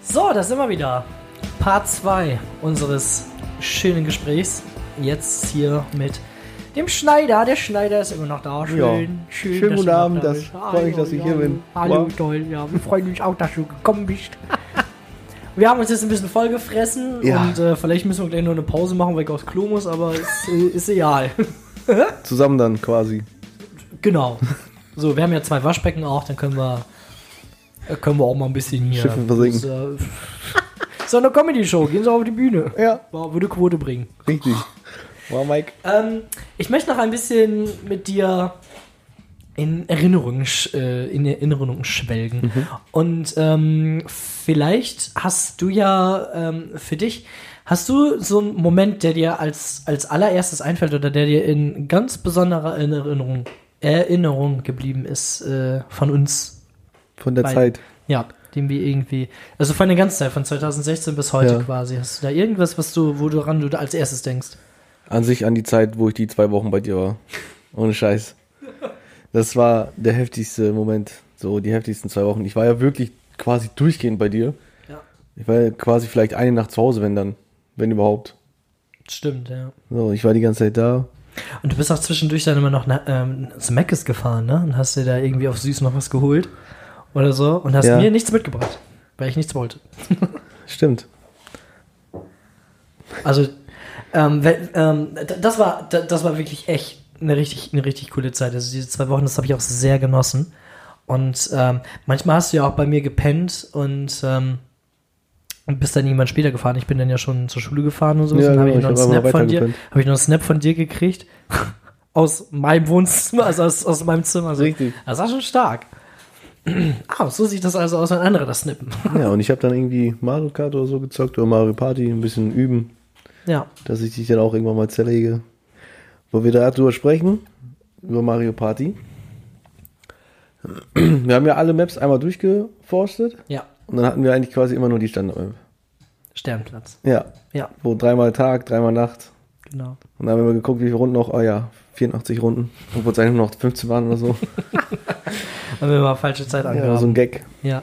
So, da sind wir wieder. Part 2 unseres schönen Gesprächs. Jetzt hier mit dem Schneider. Der Schneider ist immer noch da. Schön, Ja. schön. Schönen guten Abend, da das freut mich, dass ich hier bin. Hallo, Wow. toll. Ja, wir freuen uns auch, dass du gekommen bist. Wir haben uns jetzt ein bisschen vollgefressen Ja. und äh, vielleicht müssen wir gleich noch eine Pause machen, weil ich aufs Klo muss, aber ist, äh, ist egal. Zusammen dann quasi. genau. So, wir haben ja zwei Waschbecken auch, dann können wir, äh, können wir auch mal ein bisschen hier. Schiffen versinken. Das, äh, so eine Comedy-Show, gehen Sie auf die Bühne. Ja, würde Quote bringen. richtig. Wow, Mike. Ähm, ich möchte noch ein bisschen mit dir in Erinnerungen, äh, in Erinnerungen schwelgen. Und ähm, vielleicht hast du ja ähm, für dich, hast du so einen Moment, der dir als, als allererstes einfällt oder der dir in ganz besonderer Erinnerung, Erinnerung geblieben ist äh, von uns? Von der Bei- Zeit. Ja, den wir irgendwie, also von der ganzen Zeit, von 2016 bis heute Ja. quasi. Hast du da irgendwas, was du, wo du ran du da als erstes denkst? An sich an die Zeit, wo ich die zwei Wochen bei dir war. Ohne Scheiß. Das war der heftigste Moment. So, die heftigsten zwei Wochen. Ich war ja wirklich quasi durchgehend bei dir. Ja. Ich war ja quasi vielleicht eine Nacht zu Hause, wenn dann. Wenn überhaupt. Stimmt, ja. So, ich war die ganze Zeit da. Und du bist auch zwischendurch dann immer noch ähm, zu Meckes gefahren, ne? Und hast dir da irgendwie auf süß noch was geholt oder so und hast Ja. mir nichts mitgebracht, weil ich nichts wollte. Stimmt. Also, ähm, wenn, ähm, das war, das war wirklich echt eine richtig, eine richtig coole Zeit. Also diese zwei Wochen, das habe ich auch sehr genossen. Und ähm, manchmal hast du ja auch bei mir gepennt und ähm, bist dann irgendwann später gefahren. Ich bin dann ja schon zur Schule gefahren und so. Ja, dann habe genau, ich noch einen ich Snap von dir, habe ich noch einen Snap von dir gekriegt aus meinem Wohnzimmer, also aus, aus meinem Zimmer. Also, Richtig. Das war schon stark. ah, so sieht das also aus, wenn andere das snippen. Ja, und ich habe dann irgendwie Mario Kart oder so gezockt oder Mario Party, ein bisschen üben, ja. dass ich dich dann auch irgendwann mal zerlege. Wo wir da drüber sprechen, über Mario Party. Wir haben ja alle Maps einmal durchgeforstet Ja. und dann hatten wir eigentlich quasi immer nur die Standard-Map. Sternplatz. Ja, Ja, wo dreimal Tag, dreimal Nacht. genau. Und dann haben wir geguckt, wie viele Runden noch. Oh ja, 84 Runden. Obwohl es eigentlich nur noch 15 waren oder so. Haben wir mal falsche Zeit ja, angehaben. so ein Gag. Ja.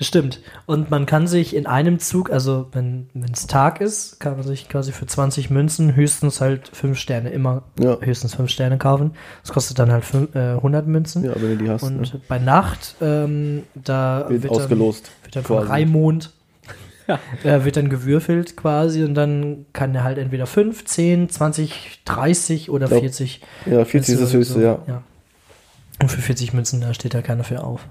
Das stimmt. Und man kann sich in einem Zug, also wenn es Tag ist, kann man sich quasi für 20 Münzen höchstens halt 5 Sterne, immer Ja. höchstens 5 Sterne kaufen. Das kostet dann halt fünf, äh, 100 Münzen. Ja, wenn du die hast. Und ne? bei Nacht, ähm, da Wird, wird, ausgelost. dann, wird dann von. Raimond, äh, wird dann gewürfelt quasi und dann kann er halt entweder 5, 10, 20, 30 oder Glaub, 40 Ja, 40 ist das Münzen höchste, oder ja. ja. Und für 40 Münzen, da steht da keiner für auf.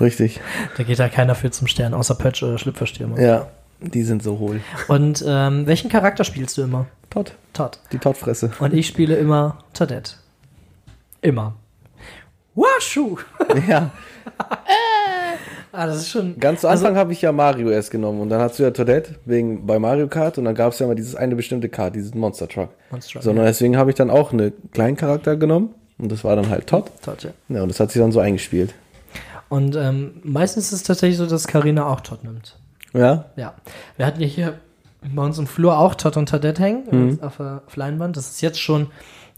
Richtig. Da geht da keiner für zum Stern, außer Pötsch oder Schlüpferstürmer. Ja, die sind so hohl. Und ähm, welchen Charakter spielst du immer? Todd. Todd. Die Toddfresse. Und ich spiele immer Toadette. Immer. Washu! ja. Ah, das ist schon. Ganz zu Also- Anfang habe ich ja Mario erst genommen und dann hast du ja Toadette wegen bei Mario Kart und dann gab es ja mal dieses eine bestimmte Kart, diesen Monster Truck. Monster, Sondern deswegen habe ich dann auch einen kleinen Charakter genommen und das war dann halt Todd. Todd, ja. Ja, und das hat sich dann so eingespielt. Und ähm, meistens ist es tatsächlich so, dass Karina auch Todd nimmt. Ja, Ja. Wir hatten ja hier bei uns im Flur auch Todd und Toadette hängen Mhm. auf der auf Leinwand. Das ist jetzt schon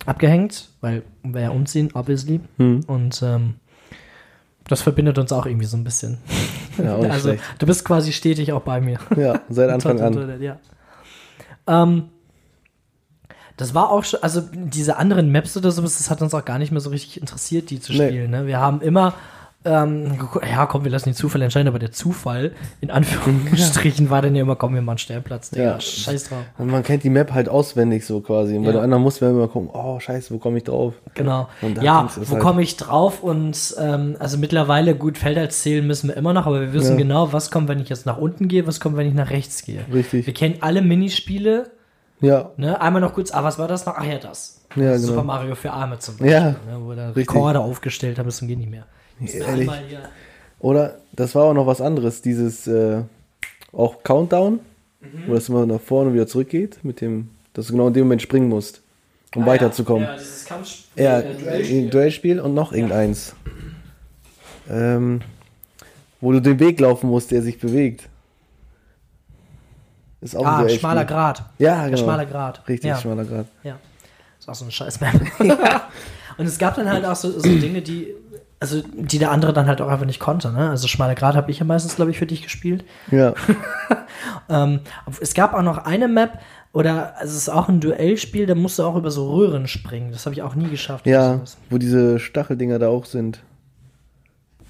abgehängt, weil wir ja umziehen, obviously. Mhm. Und ähm, das verbindet uns auch irgendwie so ein bisschen. ja, also, schlecht. du bist quasi stetig auch bei mir. Ja, seit Anfang an. Toadette, ja. Ähm, das war auch schon, also diese anderen Maps oder sowas, das hat uns auch gar nicht mehr so richtig interessiert, die zu Nee. spielen. Ne? Wir haben immer, ähm, ja komm, wir lassen den Zufall entscheiden, aber der Zufall, in Anführungsstrichen, war dann ja immer, komm, wir machen Sternplatz. Digga, Ja. scheiß drauf. Und man kennt die Map halt auswendig so quasi. Und bei Ja. der anderen muss man immer gucken, oh scheiße, wo komme ich drauf? Genau. Ja, wo halt. komme ich drauf? Und ähm, also mittlerweile, gut, Felder zählen müssen wir immer noch, aber wir wissen Ja. genau, was kommt, wenn ich jetzt nach unten gehe, was kommt, wenn ich nach rechts gehe. Richtig. Wir kennen alle Minispiele, Ja, ne? Einmal noch kurz, ah, was war das noch? Ach ja, das. Ja, Super genau. Mario für Arme zum Beispiel, Ja, ne? wo da. Rekorde aufgestellt haben, bis zum geht nicht mehr. Ehrlich. einmal hier- Oder das war auch noch was anderes, dieses äh, auch Countdown, Mhm. wo das immer nach vorne und wieder zurückgeht, mit dem, dass du genau in dem Moment springen musst, um Ah, weiterzukommen. Ja, dieses Kampf Ja, Duellspiel. ein Duellspiel und noch irgendeins. Ähm, wo du den Weg laufen musst, der sich bewegt. Ist auch ein Ah, Duellspiel. schmaler Grat. Ja, genau. schmaler Grat. Richtig, ja. schmaler Grad. Ja. Ist auch so eine scheiß Map. Und es gab dann halt auch so, so Dinge, die, also die der andere dann halt auch einfach nicht konnte. Ne? Also Schmaler Grad habe ich ja meistens, glaube ich, für dich gespielt. Ja. Ähm, es gab auch noch eine Map, oder also es ist auch ein Duellspiel, da musst du auch über so Röhren springen. Das habe ich auch nie geschafft. Ja, wo diese Stacheldinger da auch sind.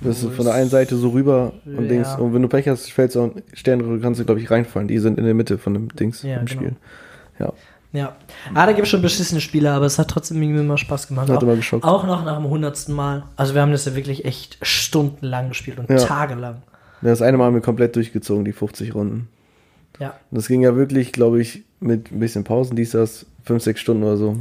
Das ist von der einen Seite so rüber und Ja. Dings. Und wenn du Pech hast, fällst du auch Sternröhre, kannst du, glaube ich, reinfallen. Die sind in der Mitte von dem Dings Ja, im genau. Spiel. Ja. Ja. Ah, da gibt es schon beschissene Spiele, aber es hat trotzdem irgendwie immer Spaß gemacht. Hat auch, immer geschockt. auch noch nach dem hundertsten Mal. Also wir haben das ja wirklich echt stundenlang gespielt und Ja. tagelang. Das eine Mal haben wir komplett durchgezogen, die 50 Runden. Ja. Und das ging ja wirklich, glaube ich, mit ein bisschen Pausen, dies, das, 5, 6 Stunden oder so.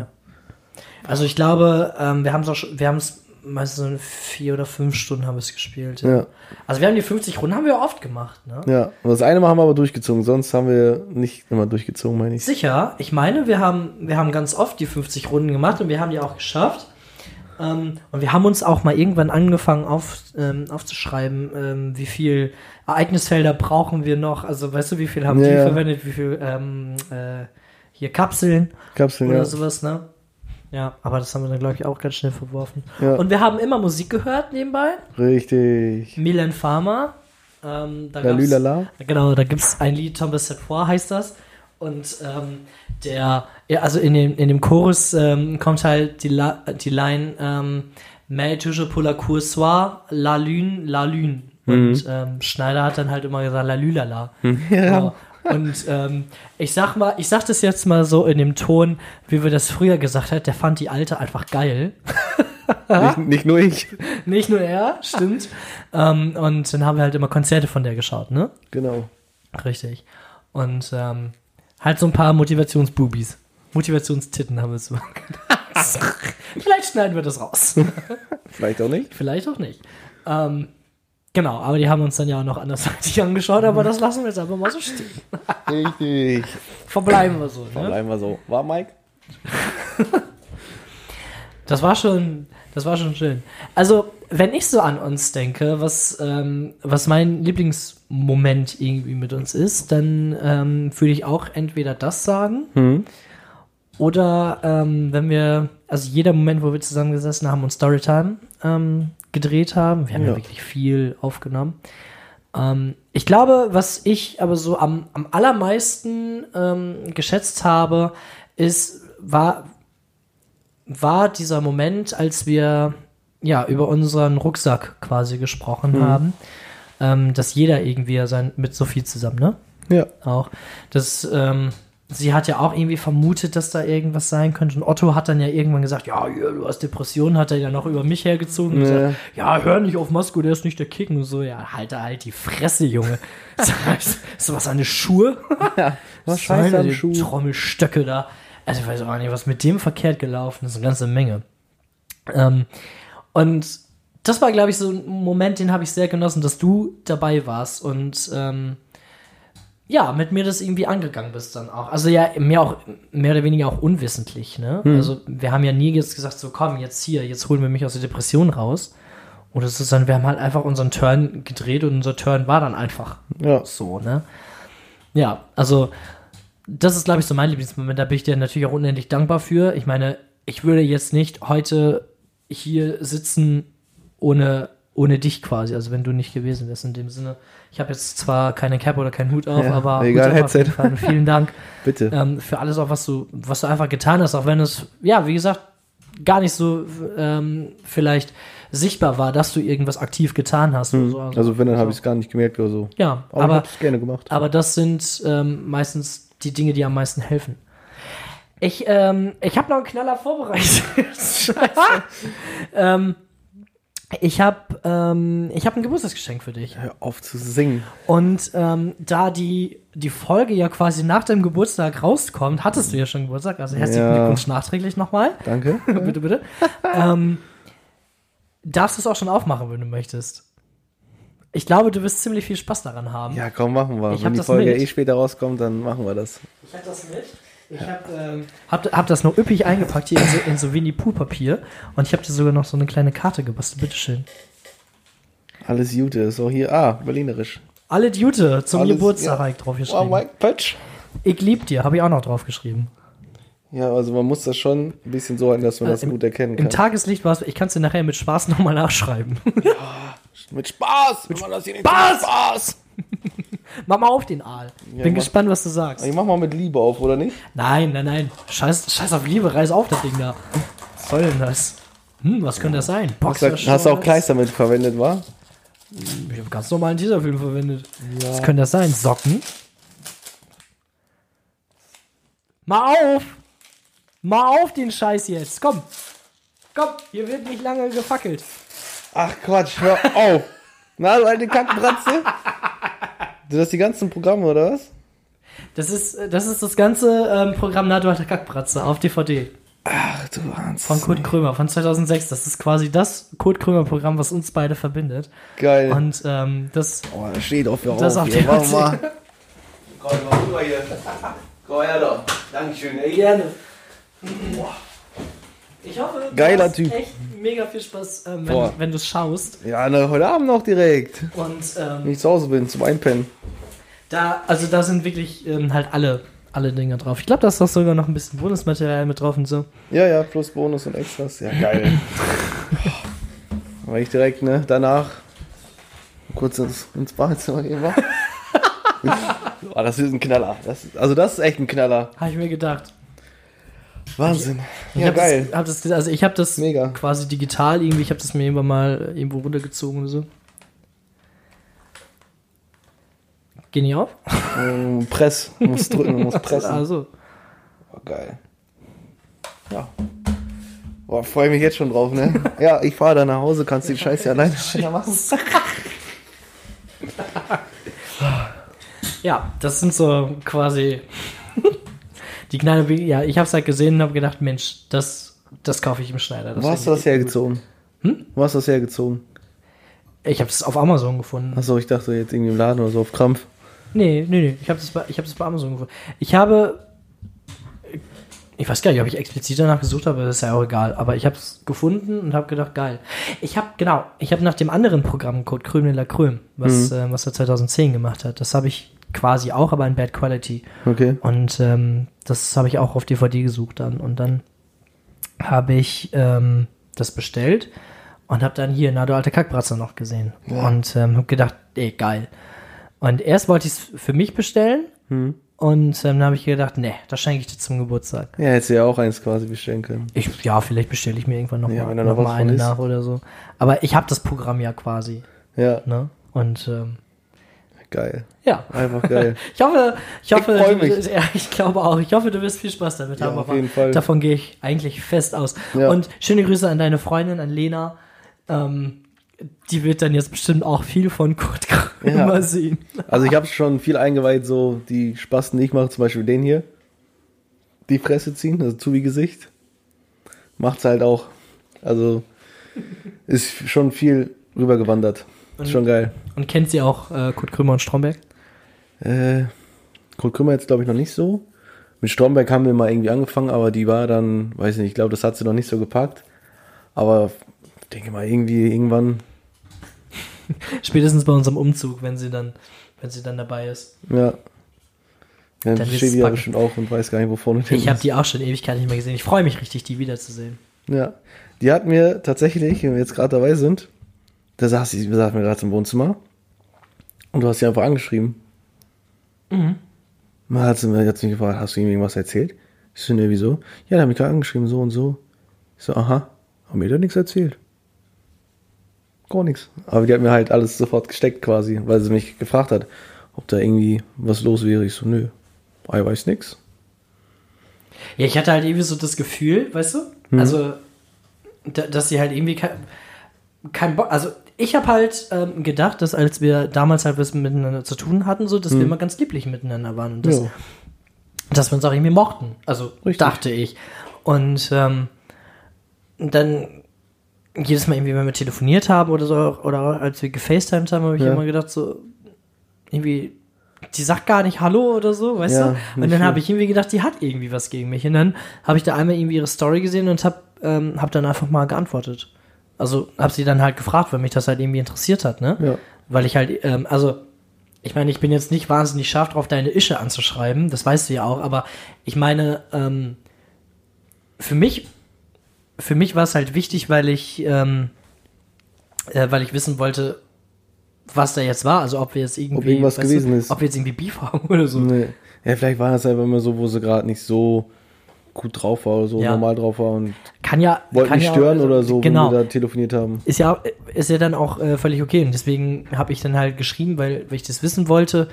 Also ich glaube, ähm, wir haben es meistens so in vier oder fünf Stunden haben wir es gespielt. Ja. Also wir haben die 50 Runden haben wir oft gemacht, ne? Ja. Und das eine Mal haben wir aber durchgezogen, sonst haben wir nicht immer durchgezogen, meine ich. Sicher, ich meine, wir haben, wir haben ganz oft die 50 Runden gemacht und wir haben die auch geschafft. Ähm, und wir haben uns auch mal irgendwann angefangen auf, ähm, aufzuschreiben, ähm, wie viel Ereignisfelder brauchen wir noch. Also weißt du, wie viel haben Ja, die ja. verwendet, wie viel ähm, äh, hier Kapseln Kapseln, oder sowas, ne? Ja, aber das haben wir dann, glaube ich, auch ganz schnell verworfen. Ja. Und wir haben immer Musik gehört nebenbei. Richtig. Milan Farmer. Ähm, da La gab's- Lulala. Genau, Genau, da gibt es ein Lied, Thomas Set Four heißt das. Und ähm, der, ja, also in dem, in dem Chorus ähm, kommt halt die, La, die Line ähm, Mais toujours pour la coursoir, la lune, la lune. Und ähm, Schneider hat dann halt immer gesagt, la lulala. Genau. Und ähm, ich sag mal, ich sag das jetzt mal so in dem Ton, wie wir das früher gesagt hat, der fand die alte einfach geil. Nicht, nicht nur ich. Nicht nur er, stimmt. ähm, und dann haben wir halt immer Konzerte von der geschaut, ne? Genau. Richtig. Und ähm, halt so ein paar Motivationsbubis. Motivationstitten haben wir so. Vielleicht schneiden wir das raus. Vielleicht auch nicht. Vielleicht auch nicht. Ähm, genau, aber die haben uns dann ja auch noch andersweitig angeschaut, aber das lassen wir jetzt einfach mal so stehen. Richtig. Verbleiben wir so. Ne? Bleiben wir so. War Mike? Das war schon, das war schon schön. Also, wenn ich so an uns denke, was, ähm, was mein Lieblingsmoment irgendwie mit uns ist, dann ähm, würde ich auch entweder das sagen Hm. oder ähm, wenn wir, also jeder Moment, wo wir zusammengesessen haben und Storytime ähm, gedreht haben, wir haben ja, Ja. wirklich viel aufgenommen. Ähm, ich glaube, was ich aber so am, am allermeisten ähm, geschätzt habe, ist, war, war dieser Moment, als wir ja über unseren Rucksack quasi gesprochen haben, ähm, dass jeder irgendwie sein mit Sophie zusammen, ne? Ja. Auch. Das, ähm, sie hat ja auch irgendwie vermutet, dass da irgendwas sein könnte. Und Otto hat dann ja irgendwann gesagt, ja, ja du hast Depressionen, hat er ja noch über mich hergezogen und Ja. gesagt, ja, hör nicht auf Masko, der ist nicht der Kicken und so. Ja, halt da halt die Fresse, Junge. ist sowas an die Schuhe? Ja. Was scheiße am die Schuh. Trommelstöcke da. Also ich weiß auch nicht, was mit dem verkehrt gelaufen ist. Eine ganze Menge. Ähm, und das war, glaube ich, so ein Moment, den habe ich sehr genossen, dass du dabei warst und ähm, ja, mit mir das irgendwie angegangen bist dann auch. Also ja, mehr auch, mehr oder weniger auch unwissentlich, ne? Also wir haben ja nie jetzt gesagt, so komm, jetzt hier, jetzt holen wir mich aus der Depression raus. Oder es ist dann, wir haben halt einfach unseren Turn gedreht und unser Turn war dann einfach Ja. so, ne? Ja, also das ist, glaube ich, so mein Lieblingsmoment. Da bin ich dir natürlich auch unendlich dankbar für. Ich meine, ich würde jetzt nicht heute hier sitzen ohne, ohne dich quasi, also wenn du nicht gewesen wärst in dem Sinne. Ich habe jetzt zwar keine Cap oder keinen Hut auf, Ja, aber egal, Hut auf jeden. Fall. Vielen Dank Bitte. ähm, für alles auch, was du, was du einfach getan hast, auch wenn es, ja, wie gesagt, gar nicht so ähm, vielleicht sichtbar war, dass du irgendwas aktiv getan hast. oder so. Also wenn, dann habe ich es gar nicht gemerkt oder so. ja, Aber, ich aber habe es gerne gemacht. aber das sind ähm, meistens die Dinge, die am meisten helfen. Ich, ähm, ich habe noch einen Knaller vorbereitet. Scheiße. ich habe ähm, ich hab ein Geburtstagsgeschenk für dich. Hör auf zu singen. Und ähm, da die, die Folge ja quasi nach deinem Geburtstag rauskommt, hattest du ja schon Geburtstag, also herzlichen Ja. Glückwunsch nachträglich nochmal. Danke. bitte, bitte. ähm, darfst du es auch schon aufmachen, wenn du möchtest. Ich glaube, du wirst ziemlich viel Spaß daran haben. Ja, komm, machen wir. Ich Wenn die Folge mit. eh später rauskommt, dann machen wir das. Ich hab das mit. Ich hab, ähm, hab, hab das noch üppig eingepackt hier in so, in so Winnie-Pooh-Papier. Und ich habe dir sogar noch so eine kleine Karte gebastelt. Bitteschön. Alles. Ist auch hier. Ah, berlinerisch. Alle Jute zum Alles- Geburtstag ja. hab ich drauf Wow, geschrieben. Mike, Patsch. ich lieb dir, habe ich auch noch drauf geschrieben. Ja, also man muss das schon ein bisschen so halten, dass man das Äh, im- gut erkennen Im kann. Tageslicht war es, ich kann es dir nachher mit Spaß nochmal nachschreiben. Mit Spaß! Mit das hier nicht Spaß! mit Spaß! mach mal auf den Aal. Bin mach- gespannt, was du sagst. Ich mach mal mit Liebe auf, oder nicht? Nein, nein, nein. Scheiß, scheiß auf Liebe, reiß auf das Ding da. Was soll denn das? Hm, was könnte das sein? Hast, du- Boxershorts? hast du auch Kleister mit verwendet, war? Ich habe ganz normalen Teaserfilm verwendet. Was könnte das sein? Socken? Mal auf! Mal auf den Scheiß jetzt. Komm. Komm, hier wird nicht lange gefackelt. Ach Quatsch, hör auf! Na, du alte Kackenbratze? Sind das die ganzen Programme, oder was? Das ist das, ist das ganze ähm, Programm Na, du alter Kackbratze auf DVD. Ach du Wahnsinn. Von Kurt Krömer von 2006. Das ist quasi das Kurt Krömer-Programm, was uns beide verbindet. Geil. Und ähm, das oh, da steht auf, hör Das auf. auf hier. Warte mal. Komm mal rüber hier. Komm her doch. Dankeschön, ey. gerne. Ich hoffe, Geiler du Typ. echt mega viel Spaß, ähm, Boah. wenn, wenn du es schaust. Ja, ne, heute Abend noch direkt. Und ähm, Wenn ich zu Hause bin, zum Einpennen. da, also da sind wirklich ähm, halt alle, alle Dinge drauf. Ich glaube, da ist doch sogar noch ein bisschen Bonusmaterial mit drauf und so. Ja, ja, plus Bonus und Extras. Ja, geil. War ich direkt, ne, danach kurz ins, ins Badezimmer gehen war. oh, das ist ein Knaller. Das, also das ist echt ein Knaller. Habe ich mir gedacht. Wahnsinn. Ich Ja, hab geil. Das, hab das, also ich habe das Mega. quasi digital irgendwie, ich habe das mir irgendwann mal irgendwo runtergezogen oder so. Geh nicht auf? Ähm, Press. Muss drücken, muss pressen. Also, Oh, geil. Ja. Boah, freue mich jetzt schon drauf, ne? Ja, ich fahre dann nach Hause, kannst den Scheiß ja alleine machen. ja, das sind so quasi die Be- ja, ich habe es halt gesehen und habe gedacht, Mensch, das, das kaufe ich im Schneider. Das Wo hast du das hergezogen? Hm? Wo hast du das hergezogen? Ich habe es auf Amazon gefunden. Achso, ich dachte jetzt irgendwie im Laden oder so auf Krampf. Nee, nee, nee. Ich habe das, bei- ich hab das bei Amazon gefunden. Ich habe. Ich weiß gar nicht, ob ich explizit danach gesucht habe, das ist ja auch egal. Aber ich habe es gefunden und habe gedacht, geil. Ich habe, genau, ich habe nach dem anderen Programm Code Krüm de la Krüm, was, äh, was er 2010 gemacht hat, das habe ich quasi auch, aber in Bad Quality. Okay. Und ähm, das habe ich auch auf DVD gesucht dann. Und dann habe ich ähm, das bestellt und habe dann hier Na du alte Kackbratze noch gesehen. Und ähm, habe gedacht, ey, geil. Und erst wollte ich es für mich bestellen. Hm. Und ähm, dann habe ich gedacht, nee, das schenke ich dir zum Geburtstag. Ja, hättest du ja auch eins quasi bestellen können. Ich, ja, vielleicht bestelle ich mir irgendwann noch Ja, mal, noch noch mal eine ist. nach oder so. Aber ich habe das Programm ja quasi. Ja, Ne? Und ähm, geil. ja. Einfach geil. Ich hoffe, ich hoffe, du- mich. Ja, ich glaube auch. Ich hoffe, du wirst viel Spaß damit Ja, haben. auf jeden Fall. Davon gehe ich eigentlich fest aus. Ja. Und schöne Grüße an deine Freundin, an Lena. Ähm, die wird dann jetzt bestimmt auch viel von Kurt Krömer Ja. sehen. Also ich habe schon viel eingeweiht, so die Spasten, die ich mache, zum Beispiel den hier. Die Fresse ziehen, also zu wie Gesicht. Macht's halt auch. Also ist schon viel rübergewandert. Ist schon geil. Und kennt sie auch äh, Kurt Krömer und Stromberg? Äh, Kurt Krümmer jetzt glaube ich noch nicht so. Mit Stromberg haben wir mal irgendwie angefangen, aber die war dann, weiß nicht, ich glaube, das hat sie noch nicht so gepackt. Aber ich denke mal, irgendwie, irgendwann, Spätestens bei unserem Umzug, wenn sie dann, wenn sie dann dabei ist. ja. Dann Dann steht die ja bestimmt auch und weiß gar nicht, wo vorne und Ich habe die auch schon Ewigkeit nicht mehr gesehen. Ich freue mich richtig, die wiederzusehen. Ja. Die hat mir tatsächlich, wenn wir jetzt gerade dabei sind, da saß wir saßen mir gerade im Wohnzimmer und du hast sie einfach angeschrieben. Mhm. Mal hat sie, mir- hat sie mich gefragt, hast du ihm irgendwas erzählt? Ich so, ne, wieso? Ja, der hat mich gerade angeschrieben, so und so. Ich so, aha, haben mir da nichts erzählt. Gar nichts. Aber die hat mir halt alles sofort gesteckt quasi, weil sie mich gefragt hat, ob da irgendwie was los wäre. Ich so, nö, ich weiß nix. Ja, ich hatte halt irgendwie so das Gefühl, weißt du? Mhm. Also, da, dass sie halt irgendwie kein, kein Bock. Also, ich habe halt ähm, gedacht, dass als wir damals halt was miteinander zu tun hatten, so, dass wir immer ganz lieblich miteinander waren und das. Ja. dass wir uns auch irgendwie mochten. Also, Richtig. dachte ich. Und ähm, dann jedes Mal irgendwie, wenn wir telefoniert haben oder so, oder als wir gefacetimed haben, habe ich Ja. immer gedacht, so, irgendwie, die sagt gar nicht Hallo oder so, weißt Ja, du? Und dann habe ich irgendwie gedacht, die hat irgendwie was gegen mich. Und dann habe ich da einmal irgendwie ihre Story gesehen und habe ähm, hab dann einfach mal geantwortet. Also habe sie dann halt gefragt, weil mich das halt irgendwie interessiert hat, ne? Ja. Weil ich halt, ähm, also, ich meine, ich bin jetzt nicht wahnsinnig scharf drauf, deine Ische anzuschreiben, das weißt du ja auch, aber ich meine, ähm, für mich, für mich war es halt wichtig, weil ich, ähm, äh, weil ich wissen wollte, was da jetzt war. Also ob wir jetzt irgendwie, Ob irgendwas gewesen du, ist. ob wir jetzt irgendwie Beef haben oder so. Nee. Ja, vielleicht war das einfach immer so, wo sie gerade nicht so gut drauf war oder so Ja. normal drauf war und Kann ja, wollten kann nicht ja, stören also, oder so, Genau. wenn wir da telefoniert haben. ist ja, ist ja dann auch äh, völlig okay. Und deswegen habe ich dann halt geschrieben, weil, weil ich das wissen wollte,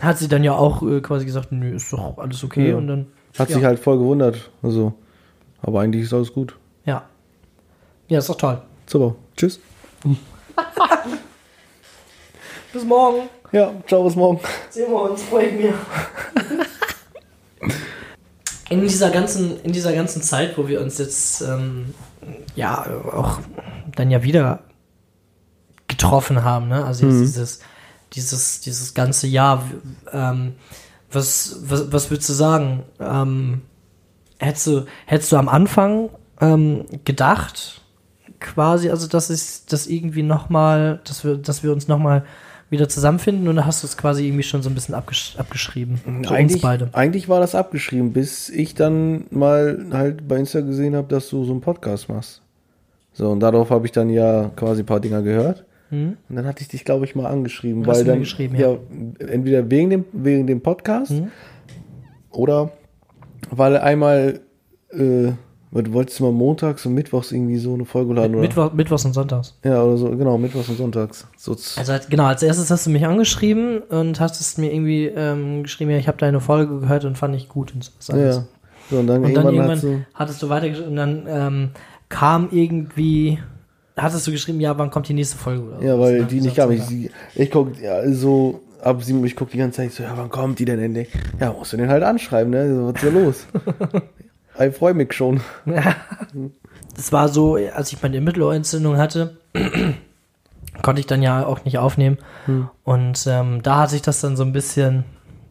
hat sie dann ja auch äh, quasi gesagt, nö, ist doch alles okay. Ja. Und dann, Hat sich halt voll gewundert. Also, aber eigentlich ist alles gut. ja. Ja, ist doch toll. Super. Tschüss. Bis morgen. Ja, ciao, bis morgen. Sehen wir uns, freue ich mich. In dieser ganzen, in dieser ganzen Zeit, wo wir uns jetzt ähm, ja auch dann ja wieder getroffen haben, ne? Also jetzt dieses, dieses, dieses ganze Jahr, ähm, was, was, was würdest du sagen? Ähm, hättest du, hättest du am Anfang ähm, gedacht, quasi, also dass es das irgendwie nochmal, dass wir, dass wir uns nochmal wieder zusammenfinden oder hast du es quasi irgendwie schon so ein bisschen abgesch abgeschrieben? Uns eigentlich, beide. eigentlich war das abgeschrieben, bis ich dann mal halt bei Insta gesehen habe, dass du so einen Podcast machst. So, und darauf habe ich dann ja quasi ein paar Dinger gehört. Und dann hatte ich dich, glaube ich, mal angeschrieben. Hm? Hast weil dann, geschrieben, ja. ja. Entweder wegen dem, wegen dem Podcast Mhm. oder weil einmal, äh, weil du wolltest mal montags und mittwochs irgendwie so eine Folge laden, oder? Mittwoch, Mittwochs und Sonntags. Ja, oder so, genau, mittwochs und sonntags. So, Also halt, genau, als erstes hast du mich angeschrieben und hast mir irgendwie ähm, geschrieben, ja, ich habe deine Folge gehört und fand ich gut und so. ja, ja. So, und dann Und dann irgendwann, irgendwann hat so, hattest du weitergeschrieben und dann ähm, kam irgendwie, hattest du geschrieben, ja, wann kommt die nächste Folge? Oder Ja, weil Und die dann nicht gab. Ich, ich guck ja, so ab sieben, ich guck die ganze Zeit so, ja, wann kommt die denn endlich? Ja, musst du den halt anschreiben, ne? So, Was ist da los? ich freue mich schon. Das war so, als ich meine Mittelohrentzündung hatte, konnte ich dann ja auch nicht aufnehmen. Hm. Und ähm, da hat sich das dann so ein bisschen,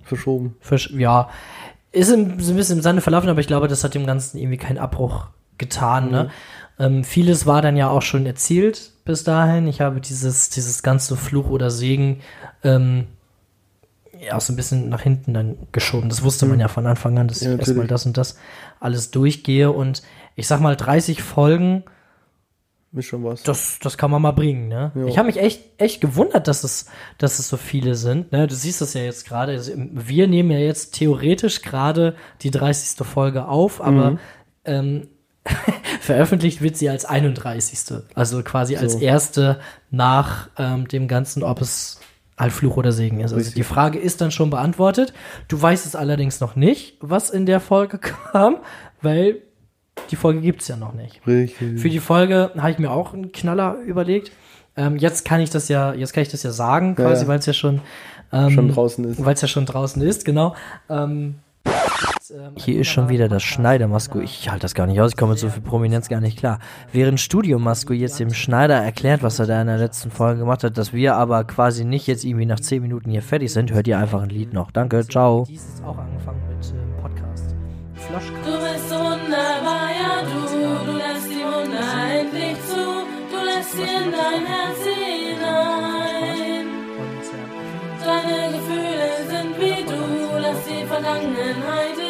Verschoben. versch ja, ist im, so ein bisschen im Sande verlaufen, aber ich glaube, das hat dem Ganzen irgendwie keinen Abbruch getan. Ne? Ähm, vieles war dann ja auch schon erzielt bis dahin. Ich habe dieses, dieses ganze Fluch oder Segen ähm, ja, auch so ein bisschen nach hinten dann geschoben. Das wusste man ja von Anfang an, dass Ja, ich erstmal das und das alles durchgehe. Und ich sag mal, 30 Folgen Ist schon was. das, das kann man mal bringen, ne? Ja. Ich habe mich echt, echt gewundert, dass es, dass es so viele sind. Ne? Du siehst das ja jetzt gerade. Also, wir nehmen ja jetzt theoretisch gerade die 30. Folge auf, aber Mhm. ähm, veröffentlicht wird sie als 31. Also quasi als So. erste nach ähm, dem Ganzen, ob es halt Fluch oder Segen ist. Also die Frage ist dann schon beantwortet. Du weißt es allerdings noch nicht, was in der Folge kam, weil die Folge gibt's ja noch nicht. Richtig. Für die Folge habe ich mir auch einen Knaller überlegt. Ähm, jetzt kann ich das ja, jetzt kann ich das ja sagen, Ja, quasi, ja. weil es ja schon, ähm, schon draußen ist. weil es ja schon draußen ist, genau. Ähm, Hier ist schon wieder das Schneidermasko. Ich halte das gar nicht aus, ich komme mit so viel Prominenz gar nicht klar. Während Studio Masko jetzt dem Schneider erklärt, was er da in der letzten Folge gemacht hat, dass wir aber quasi nicht jetzt irgendwie nach 10 Minuten hier fertig sind, hört ihr einfach ein Lied noch. Danke, ciao. Dies ist auch angefangen mit ähm, Podcast. Floschka. Du bist so wunderbar, ja du, du lässt die Wunder endlich zu, du lässt sie in dein Herz hinein. Ähm, Deine Gefühle sind wie du, lass die Vergangenheit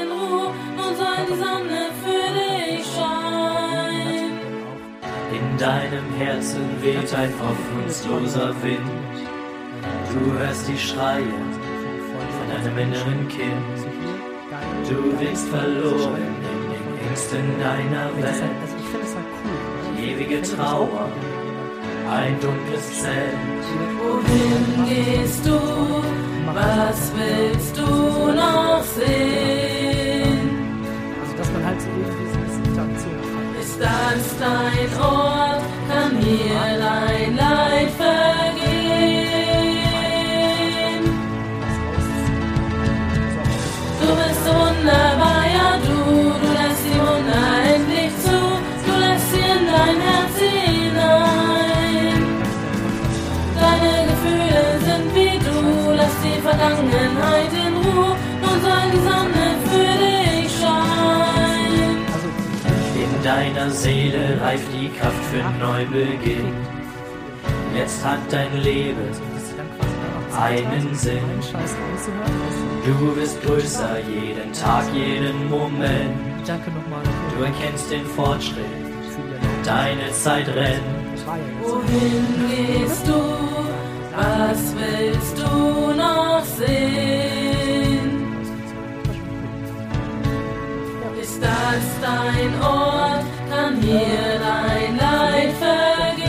soll die Sonne für dich scheinen. In deinem Herzen weht ein hoffnungsloser Wind. Du hörst die Schreie von deinem inneren Kind. Du wirkst verloren in den Ängsten deiner halt, Welt. also ich finde es halt cool. Die ewige Trauer, ein dunkles Zelt. Wohin gehst du? Was willst du noch sehen? Ist das dein Ort? Kann dein Leid deiner Seele reift die Kraft für Neubeginn. Jetzt hat dein Leben einen Sinn. Du bist größer jeden Tag, jeden Moment. Du erkennst den Fortschritt, deine Zeit rennt. Wohin gehst du? Was willst du noch sehen? Ist das dein Ort? Hier dein Leid vergehen?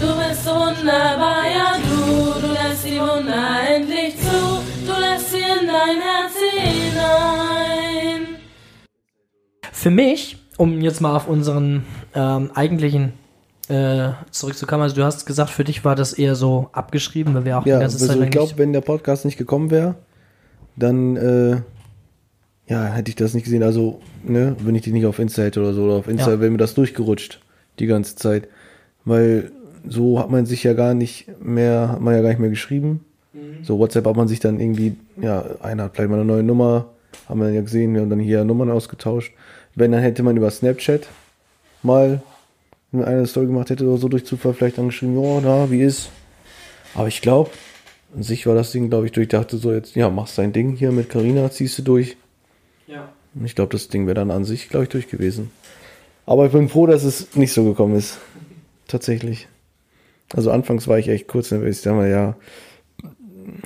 Du bist wunderbar, ja du, du lässt die Wunder endlich zu, du lässt sie in dein Herz hinein. Für mich, um jetzt mal auf unseren ähm, eigentlichen äh, zurückzukommen, also du hast gesagt, für dich war das eher so abgeschrieben, weil wir auch Ja, die ganze also Zeit ich glaube, wenn der Podcast nicht gekommen wäre, dann äh, ja, hätte ich das nicht gesehen. Also, ne, wenn ich die nicht auf Insta hätte oder so, oder auf Insta Ja. wäre mir das durchgerutscht die ganze Zeit. Weil so hat man sich ja gar nicht mehr, hat man ja gar nicht mehr geschrieben. Mhm. So WhatsApp hat man sich dann irgendwie, ja, einer hat vielleicht mal eine neue Nummer, haben wir ja gesehen, wir haben dann hier Nummern ausgetauscht. Wenn, dann hätte man über Snapchat mal eine Story gemacht hätte oder so durch Zufall vielleicht angeschrieben, ja, na, wie ist? Aber ich glaube, an sich war das Ding, glaube ich, durch. Ich dachte so jetzt, ja, machst dein Ding hier mit Carina, ziehst du durch. Ja. Ich glaube, das Ding wäre dann an sich, glaube ich, durch gewesen. Aber ich bin froh, dass es nicht so gekommen ist. Tatsächlich. Also anfangs war ich echt kurz nervös. Ich dachte mal, ja,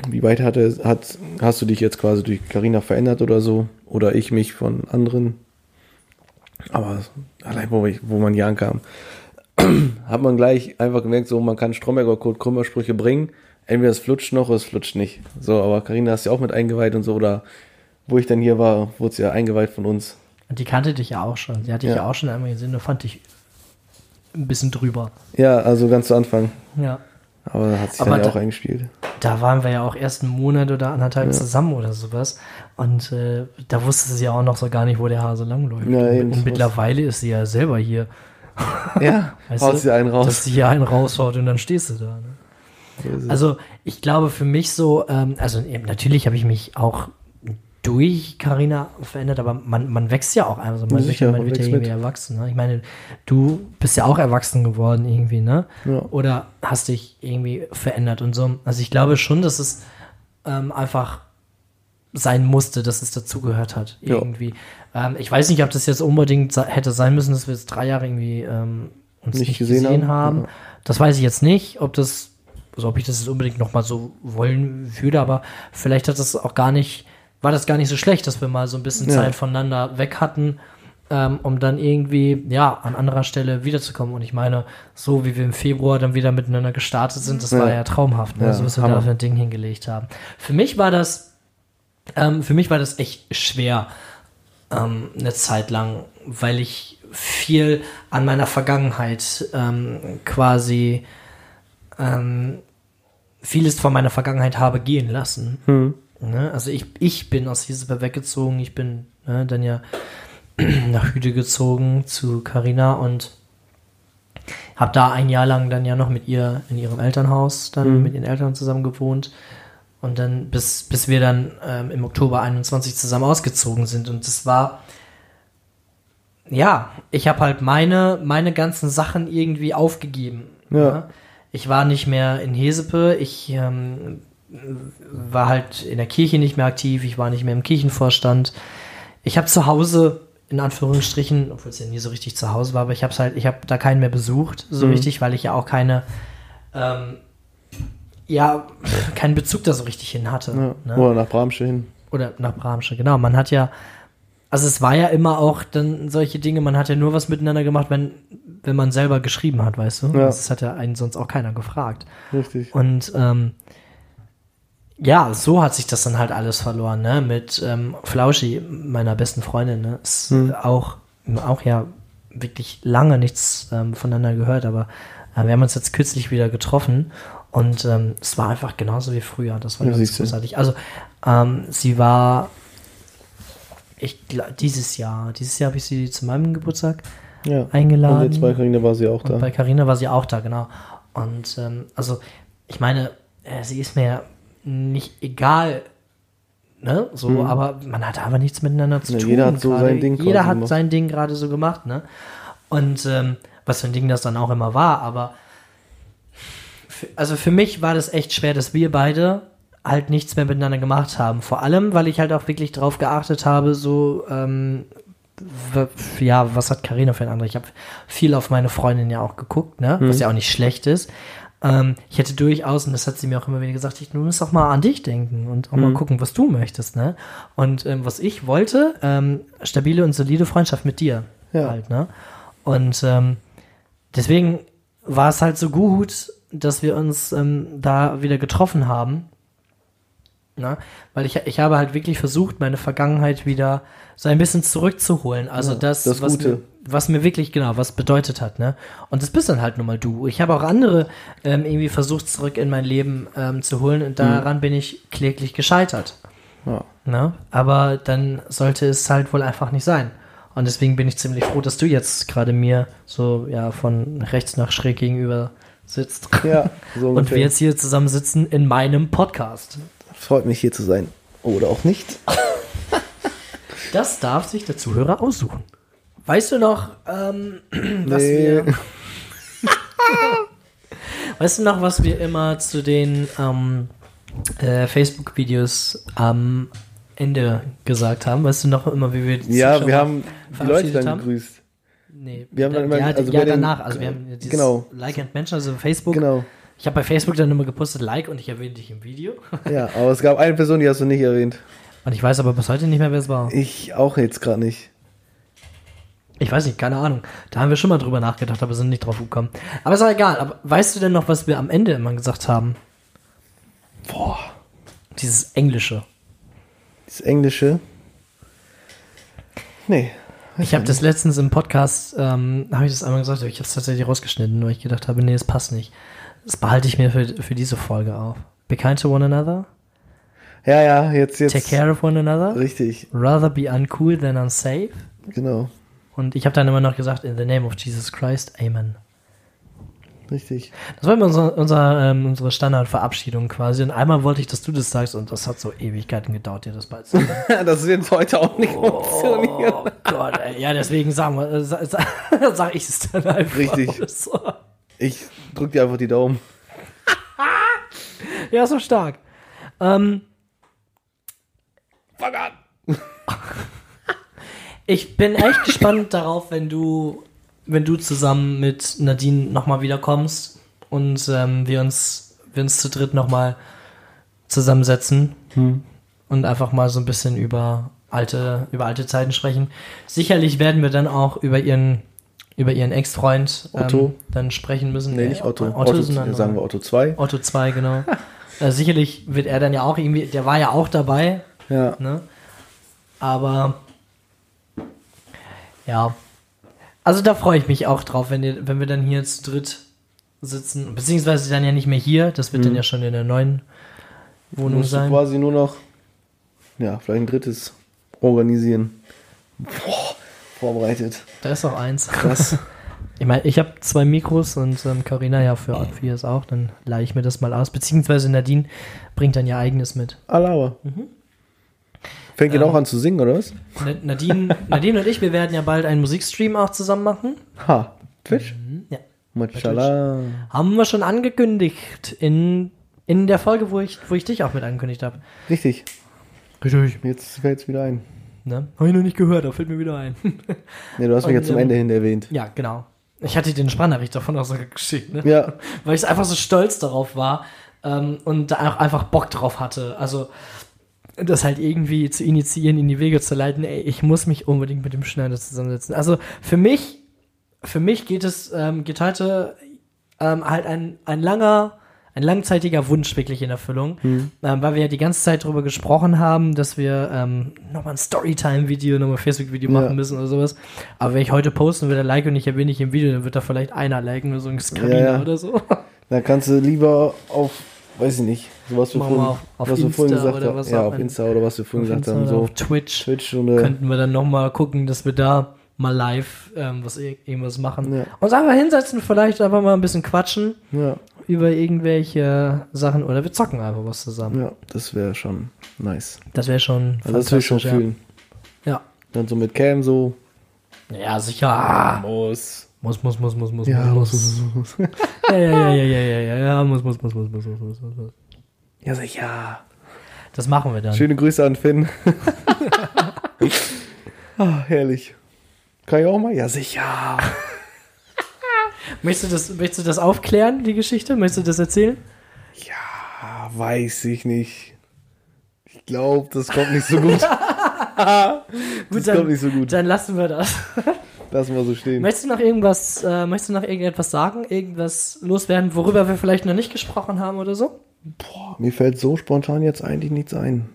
wie weit hatte, hat, hast du dich jetzt quasi durch Carina verändert oder so? Oder ich mich von anderen? Aber allein, wo, ich, wo man hier ankam, hat man gleich einfach gemerkt, so man kann Stromberger Code Krümmersprüche bringen. Entweder es flutscht noch oder es flutscht nicht. So, aber Carina hast ja auch mit eingeweiht und so. Oder wo ich dann hier war, wurde es ja eingeweiht von uns. Und die kannte dich ja auch schon. Die hatte ich Ja. ja auch schon einmal gesehen, da fand ich ein bisschen drüber. Ja, also ganz zu Anfang. Ja. Aber da hat sich Aber dann ja da- auch eingespielt. Da waren wir ja auch erst einen Monat oder anderthalb zusammen oder sowas. Und äh, da wusste sie ja auch noch so gar nicht, wo der Hase langläuft. Ja, eben, und, mittlerweile ist sie ja selber hier. Ja, Weißt haut du, sie einen raus. Dass sie hier einen raushaut und dann stehst du da. Ne? Also ich glaube für mich so, ähm, also eben, natürlich habe ich mich auch durch Carina verändert, aber man, man wächst ja auch einfach so. Man, Sicher, wird, ja- man man wird ja irgendwie mit. erwachsen. Ne? Ich meine, du bist ja auch erwachsen geworden irgendwie, ne? Ja. Oder hast dich irgendwie verändert und so. Also ich glaube schon, dass es ähm, einfach sein musste, dass es dazugehört hat. Ja. Irgendwie. Ähm, ich weiß nicht, ob das jetzt unbedingt hätte sein müssen, dass wir jetzt drei Jahre irgendwie ähm, uns Nicht nicht, gesehen gesehen, haben. haben. Ja. Das weiß ich jetzt nicht, ob das, also ob ich das jetzt unbedingt nochmal so wollen würde, aber vielleicht hat das auch gar nicht, war das gar nicht so schlecht, dass wir mal so ein bisschen Ja. Zeit voneinander weg hatten, ähm, um dann irgendwie, ja, an anderer Stelle wiederzukommen. Und ich meine, so wie wir im Februar dann wieder miteinander gestartet sind, das Ja. war ja traumhaft, ne? Ja, so was wir Hammer. da für ein Ding hingelegt haben. Für mich war das, ähm, für mich war das echt schwer, ähm, eine Zeit lang, weil ich viel an meiner Vergangenheit ähm, quasi ähm, vieles von meiner Vergangenheit habe gehen lassen. Hm. Ne? Also ich, ich bin aus Hiesebe weggezogen, ich bin ne, dann ja nach Hüde gezogen zu Carina und habe da ein Jahr lang dann ja noch mit ihr in ihrem Elternhaus dann Mhm. mit ihren Eltern zusammen gewohnt und dann bis bis wir dann ähm, im Oktober 21 zusammen ausgezogen sind und das war ja, ich habe halt meine meine ganzen Sachen irgendwie aufgegeben. Ja. ne? Ich war nicht mehr in Hesepe, ich ähm, war halt in der Kirche nicht mehr aktiv, ich war nicht mehr im Kirchenvorstand. Ich habe zu Hause, in Anführungsstrichen, obwohl es ja nie so richtig zu Hause war, aber ich habe halt, ich habe da keinen mehr besucht, so Mhm. richtig, weil ich ja auch keine, ähm, ja, keinen Bezug da so richtig hin hatte. Ja. Ne? Oder nach Bramsche hin. Oder nach Bramsche, genau. Man hat ja, also es war ja immer auch dann solche Dinge, man hat ja nur was miteinander gemacht, wenn, wenn man selber geschrieben hat, weißt du? Ja. Das hat ja einen sonst auch keiner gefragt. Richtig. Und ähm, ja, so hat sich das dann halt alles verloren, ne? Mit ähm, Flauschi, meiner besten Freundin, ne? Ist Hm. auch, auch ja wirklich lange nichts ähm, voneinander gehört, aber äh, wir haben uns jetzt kürzlich wieder getroffen und ähm, es war einfach genauso wie früher. Das war Ja, ganz großartig. Also ähm, sie war ich gla- dieses Jahr, dieses Jahr habe ich sie zu meinem Geburtstag Ja. eingeladen. Und jetzt bei Karina war sie auch Und da. bei Carina war sie auch da, genau. Und ähm, also, ich meine, äh, sie ist mir nicht egal, ne? So, Mhm. aber man hat aber nichts miteinander zu Ja, tun. jeder hat so sein Ding Jeder hat gemacht. sein Ding gerade so gemacht, ne? Und ähm, was für ein Ding das dann auch immer war, aber für, also für mich war das echt schwer, dass wir beide halt nichts mehr miteinander gemacht haben. Vor allem, weil ich halt auch wirklich drauf geachtet habe, so, ähm, ja, was hat Karina für ein anderer? Ich habe viel auf meine Freundin ja auch geguckt, ne? Was ja auch nicht schlecht ist. Ähm, ich hätte durchaus, und das hat sie mir auch immer wieder gesagt, ich, du musst auch mal an dich denken und auch mal gucken, was du möchtest, ne? Und ähm, was ich wollte, ähm, stabile und solide Freundschaft mit dir Ja. halt, ne? Und ähm, deswegen war es halt so gut, dass wir uns ähm, da wieder getroffen haben. Ne? Weil ich, ich habe halt wirklich versucht, meine Vergangenheit wieder so ein bisschen zurückzuholen. Also Ja, das, das was. Mir, was mir wirklich, genau, was bedeutet hat. Ne? Und das bist dann halt nun mal du. Ich habe auch andere ähm, irgendwie versucht, zurück in mein Leben ähm, zu holen und daran bin ich kläglich gescheitert. Ja. Ne? Aber dann sollte es halt wohl einfach nicht sein. Und deswegen bin ich ziemlich froh, dass du jetzt gerade mir so ja von rechts nach schräg gegenüber sitzt. Ja, so Und wir jetzt hier zusammen sitzen in meinem Podcast. Freut mich hier zu sein. Oder auch nicht. Das darf sich der Zuhörer aussuchen. Weißt du noch, ähm, was Nee. wir. weißt du noch, was wir immer zu den ähm, äh, Facebook-Videos am Ende gesagt haben? Weißt du noch immer, wie wir die Ja, Zuschauer wir haben die Leute dann haben? gegrüßt. Nee, Wir haben dann immer- ja, also ja danach. Also wir haben dieses Genau. Like and Mention, also Facebook. Genau. Ich habe bei Facebook dann immer gepostet Like und ich erwähne dich im Video. Ja, aber es gab eine Person, die hast du nicht erwähnt. Und ich weiß aber bis heute nicht mehr, wer es war. Ich auch jetzt gerade nicht. Ich weiß nicht, keine Ahnung. Da haben wir schon mal drüber nachgedacht, aber sind nicht drauf gekommen. Aber ist auch egal. Aber weißt du denn noch, was wir am Ende immer gesagt haben? Boah. Dieses Englische. Das Englische. Nee. Ich habe das letztens im Podcast, ähm, habe ich das einmal gesagt, aber ich habe es tatsächlich rausgeschnitten, weil ich gedacht habe, nee, es passt nicht. Das behalte ich mir für, für diese Folge auf. Be kind to one another. Ja, ja, jetzt, jetzt. Take care of one another. Richtig, Rather be uncool than unsafe. genau. Und ich habe dann immer noch gesagt, in the name of Jesus Christ, Amen. Richtig. Das war immer unser, unser, ähm, unsere Standardverabschiedung quasi. Und einmal wollte ich, dass du das sagst und das hat so Ewigkeiten gedauert, dir das beizubringen. das ist jetzt heute auch nicht funktioniert. oh Gott, ey. Ja, deswegen sagen wir, äh, sa, sa, sag ich es dann einfach. Richtig. So. Ich drück dir einfach die Daumen. Ja, so stark. Ähm, Fang an! ich bin echt gespannt darauf, wenn du, wenn du zusammen mit Nadine nochmal wiederkommst und ähm, wir uns, wir uns zu dritt nochmal zusammensetzen und einfach mal so ein bisschen über alte, über alte Zeiten sprechen. Sicherlich werden wir dann auch über ihren, über ihren Ex-Freund ähm, Otto. dann sprechen müssen. Nee, nicht Otto. Otto, Otto, sondern sagen wir Otto 2. Otto 2, genau. äh, sicherlich wird er dann ja auch irgendwie, der war ja auch dabei, Ja. ne? Aber ja. Also da freue ich mich auch drauf, wenn, ihr, wenn wir dann hier zu dritt sitzen. Beziehungsweise dann ja nicht mehr hier, das wird dann ja schon in der neuen Wohnung Musst sein. quasi nur noch, ja, vielleicht ein drittes organisieren. Boah, vorbereitet. Da ist auch eins. Krass. Ich meine, ich habe zwei Mikros und ähm, Carina ja für Art 4 ist auch, dann leihe ich mir das mal aus. Beziehungsweise Nadine bringt dann ihr eigenes mit. Alaba. Fängt ihr Ähm. auch an zu singen, oder was? Na- Nadine, Nadine und ich, wir werden ja bald einen Musikstream auch zusammen machen. Ha, Twitch? Ja. Machala. Haben wir schon angekündigt in, in der Folge, wo ich, wo ich dich auch mit angekündigt habe. Richtig. Richtig. Jetzt fällt es wieder ein. Ne? Habe ich noch nicht gehört, da fällt mir wieder ein. Nee, du hast mich jetzt zum ähm, Ende hin erwähnt. ja, genau. Ich hatte eine Sprachnachricht davon auch so geschickt, ne? Ja. Weil ich einfach so stolz darauf war ähm, und da auch einfach Bock drauf hatte. Also, das halt irgendwie zu initiieren, in die Wege zu leiten, ey, ich muss mich unbedingt mit dem Schneider zusammensetzen. Also, für mich, für mich geht es, ähm, geht heute ähm, halt ein, ein langer, ein langzeitiger Wunsch wirklich in Erfüllung, ähm, weil wir ja die ganze Zeit darüber gesprochen haben, dass wir ähm, nochmal ein Storytime-Video, nochmal ein Facebook-Video Ja. machen müssen oder sowas. Aber wenn ich heute posten würde, like und ich erwähne ich im Video, dann wird da vielleicht einer liken oder so ein Skarina Ja, ja. oder so. Dann kannst du lieber auf, weiß ich nicht, so was wir vorhin, auf- auf was wir vorhin gesagt oder haben. Ja, auf Insta oder was wir vorhin gesagt Insta haben. oder So auf Twitch, Twitch und äh, könnten wir dann nochmal gucken, dass wir da mal live ähm, was ir- irgendwas machen. Ja. Uns einfach hinsetzen, vielleicht einfach mal ein bisschen quatschen ja, über irgendwelche Sachen oder wir zocken einfach was zusammen. ja, das wäre schon nice. Das wäre schon Also das will ich schon fantastisch, fühlen. Ja. Dann so mit Cam so. ja. Ja, sicher. Ah, Muss. Muss, muss, muss, muss, muss, Ja, muss. muss, muss, muss. Ja, ja, ja, ja, ja, ja, ja, ja, muss, muss, muss, muss, muss, muss, muss, muss, muss. Ja, sicher. Das machen wir dann. Schöne Grüße an Finn. ah, herrlich. Kann ich auch mal? Ja, sicher. Möchtest du, das, möchtest du das aufklären, die Geschichte? Möchtest du das erzählen? Ja, weiß ich nicht. Ich glaube, das kommt nicht so gut. Gut, das kommt nicht so gut. Dann lassen wir das. Lass mal so stehen. Möchtest du noch irgendwas, äh, möchtest du noch irgendetwas sagen? Irgendwas loswerden, worüber wir vielleicht noch nicht gesprochen haben oder so? Mir fällt so spontan jetzt eigentlich nichts ein.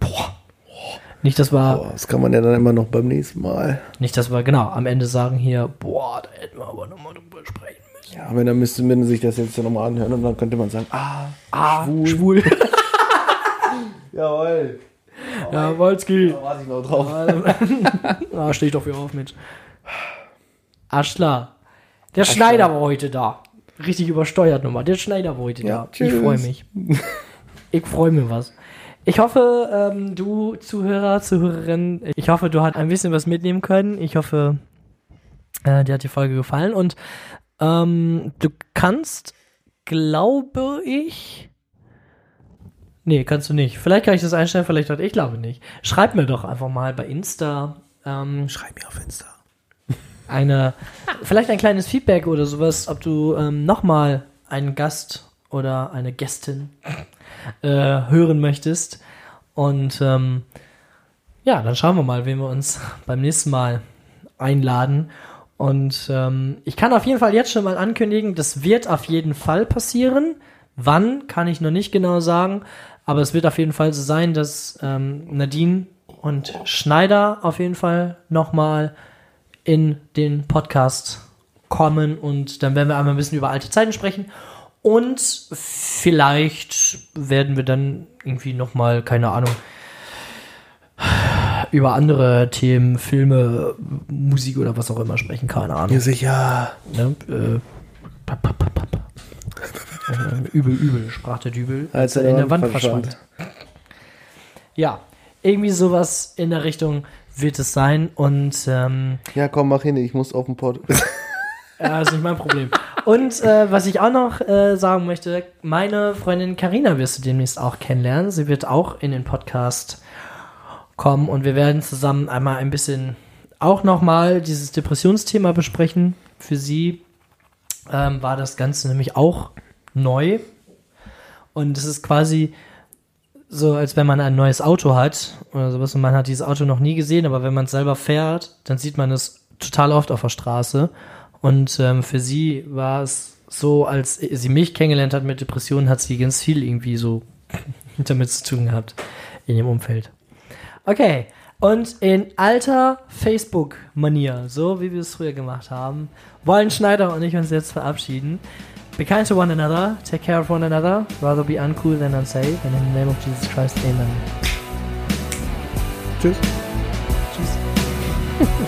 Nicht, dass wir, Boah, das kann man ja dann immer noch beim nächsten Mal. nicht, dass wir genau am Ende sagen hier, boah, da hätten wir aber nochmal drüber sprechen. Ja, wenn dann müsste man sich das jetzt nochmal anhören und dann könnte man sagen, ah, Ah, schwul. schwul. Jawohl. ja, Wolski. Da warte ich noch drauf. ah, steh ich doch wieder auf, Mensch. Arschler. Der Schneider war heute da. Richtig übersteuert nochmal. Der Schneider war heute Ja, da. Ich tschüss. freue mich. Ich freue mich was. Ich hoffe, ähm, du Zuhörer, Zuhörerin, ich hoffe, du hast ein bisschen was mitnehmen können. Ich hoffe, äh, dir hat die Folge gefallen. Und ähm, du kannst, glaube ich. Nee, kannst du nicht. Vielleicht kann ich das einstellen, vielleicht auch ich glaube nicht. Schreib mir doch einfach mal bei Insta ähm, Schreib mir auf Insta. eine, vielleicht ein kleines Feedback oder sowas, ob du ähm, nochmal einen Gast oder eine Gästin äh, hören möchtest. Und ähm, ja, dann schauen wir mal, wen wir uns beim nächsten Mal einladen. Und ähm, ich kann auf jeden Fall jetzt schon mal ankündigen, das wird auf jeden Fall passieren. Wann, kann ich noch nicht genau sagen. Aber es wird auf jeden Fall so sein, dass ähm, Nadine und Schneider auf jeden Fall nochmal in den Podcast kommen und dann werden wir einmal ein bisschen über alte Zeiten sprechen und vielleicht werden wir dann irgendwie noch mal keine Ahnung über andere Themen, Filme, Musik oder was auch immer sprechen, keine Ahnung. Ja, sicher. Ne? Äh, pa, pa, pa. Äh, übel, übel, sprach der Dübel, Als er in der Wand verschwand. verschwand. Ja, irgendwie sowas in der Richtung wird es sein und ähm, Ja, komm, mach hin, ich muss auf den Pod. Ja, ist nicht mein Problem. Und äh, was ich auch noch äh, sagen möchte, meine Freundin Karina wirst du demnächst auch kennenlernen. Sie wird auch in den Podcast kommen und wir werden zusammen einmal ein bisschen auch nochmal dieses Depressionsthema besprechen. Für sie ähm, war das Ganze nämlich auch neu. Und es ist quasi so, als wenn man ein neues Auto hat oder sowas und man hat dieses Auto noch nie gesehen, aber wenn man es selber fährt, dann sieht man es total oft auf der Straße. Und ähm, für sie war es so, als sie mich kennengelernt hat mit Depressionen, hat sie ganz viel irgendwie so damit zu tun gehabt in ihrem Umfeld. Okay. Und in alter Facebook-Manier, so wie wir es früher gemacht haben, wollen Schneider und ich uns jetzt verabschieden. Be kind to one another, take care of one another, rather be uncool than unsafe, and in the name of Jesus Christ, amen. Tschüss. Tschüss.